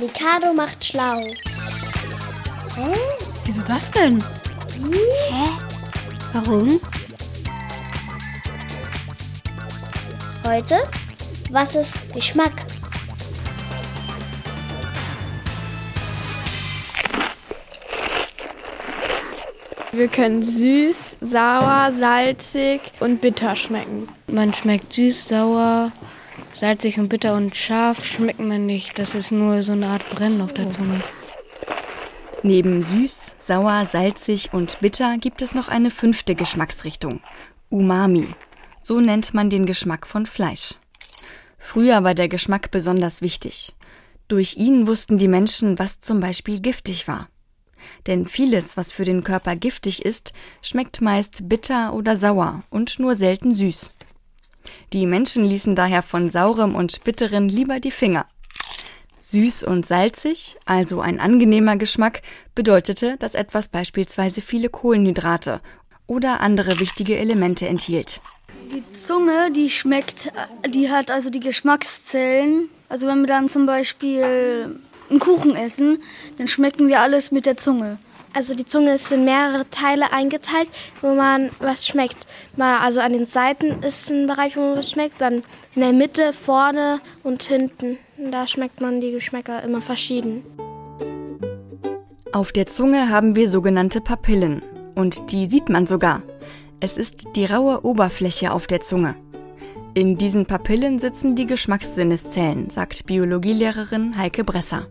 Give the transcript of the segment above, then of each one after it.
Mikado macht schlau. Hä? Wieso das denn? Hä? Warum? Heute? Was ist Geschmack? Wir können süß, sauer, salzig und bitter schmecken. Man schmeckt süß, sauer, salzig und bitter und scharf schmecken man nicht. Das ist nur so eine Art Brennen auf der Zunge. Neben süß, sauer, salzig und bitter gibt es noch eine fünfte Geschmacksrichtung. Umami. So nennt man den Geschmack von Fleisch. Früher war der Geschmack besonders wichtig. Durch ihn wussten die Menschen, was zum Beispiel giftig war. Denn vieles, was für den Körper giftig ist, schmeckt meist bitter oder sauer und nur selten süß. Die Menschen ließen daher von saurem und bitteren lieber die Finger. Süß und salzig, also ein angenehmer Geschmack, bedeutete, dass etwas beispielsweise viele Kohlenhydrate oder andere wichtige Elemente enthielt. Die Zunge, die schmeckt, die hat also die Geschmackszellen. Also wenn wir dann zum Beispiel einen Kuchen essen, dann schmecken wir alles mit der Zunge. Also die Zunge ist in mehrere Teile eingeteilt, wo man was schmeckt. Mal also an den Seiten ist ein Bereich, wo man was schmeckt, dann in der Mitte, vorne und hinten. Da schmeckt man die Geschmäcker immer verschieden. Auf der Zunge haben wir sogenannte Papillen und die sieht man sogar. Es ist die raue Oberfläche auf der Zunge. In diesen Papillen sitzen die Geschmackssinneszellen, sagt Biologielehrerin Heike Bresser.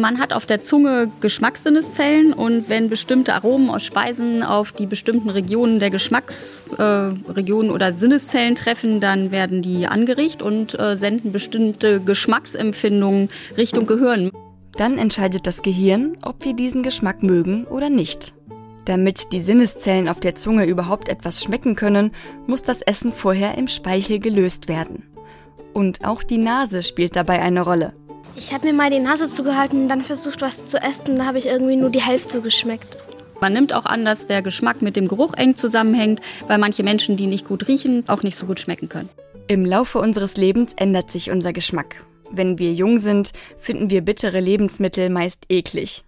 Man hat auf der Zunge Geschmackssinneszellen und wenn bestimmte Aromen aus Speisen auf die bestimmten Regionen der Geschmacksregionen äh, oder Sinneszellen treffen, dann werden die angeregt und äh, senden bestimmte Geschmacksempfindungen Richtung Gehirn. Dann entscheidet das Gehirn, ob wir diesen Geschmack mögen oder nicht. Damit die Sinneszellen auf der Zunge überhaupt etwas schmecken können, muss das Essen vorher im Speichel gelöst werden. Und auch die Nase spielt dabei eine Rolle. Ich habe mir mal die Nase zugehalten und dann versucht, was zu essen. Da habe ich irgendwie nur die Hälfte geschmeckt. Man nimmt auch an, dass der Geschmack mit dem Geruch eng zusammenhängt, weil manche Menschen, die nicht gut riechen, auch nicht so gut schmecken können. Im Laufe unseres Lebens ändert sich unser Geschmack. Wenn wir jung sind, finden wir bittere Lebensmittel meist eklig.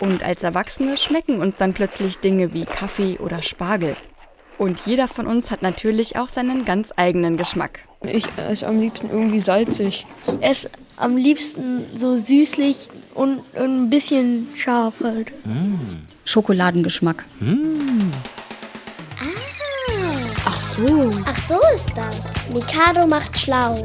Und als Erwachsene schmecken uns dann plötzlich Dinge wie Kaffee oder Spargel. Und jeder von uns hat natürlich auch seinen ganz eigenen Geschmack. Ich esse am liebsten irgendwie salzig. Ich esse am liebsten so süßlich und ein bisschen scharf halt. Mm. Schokoladengeschmack. Mm. Ah. Ach so. Ach so ist das. Mikado macht schlau.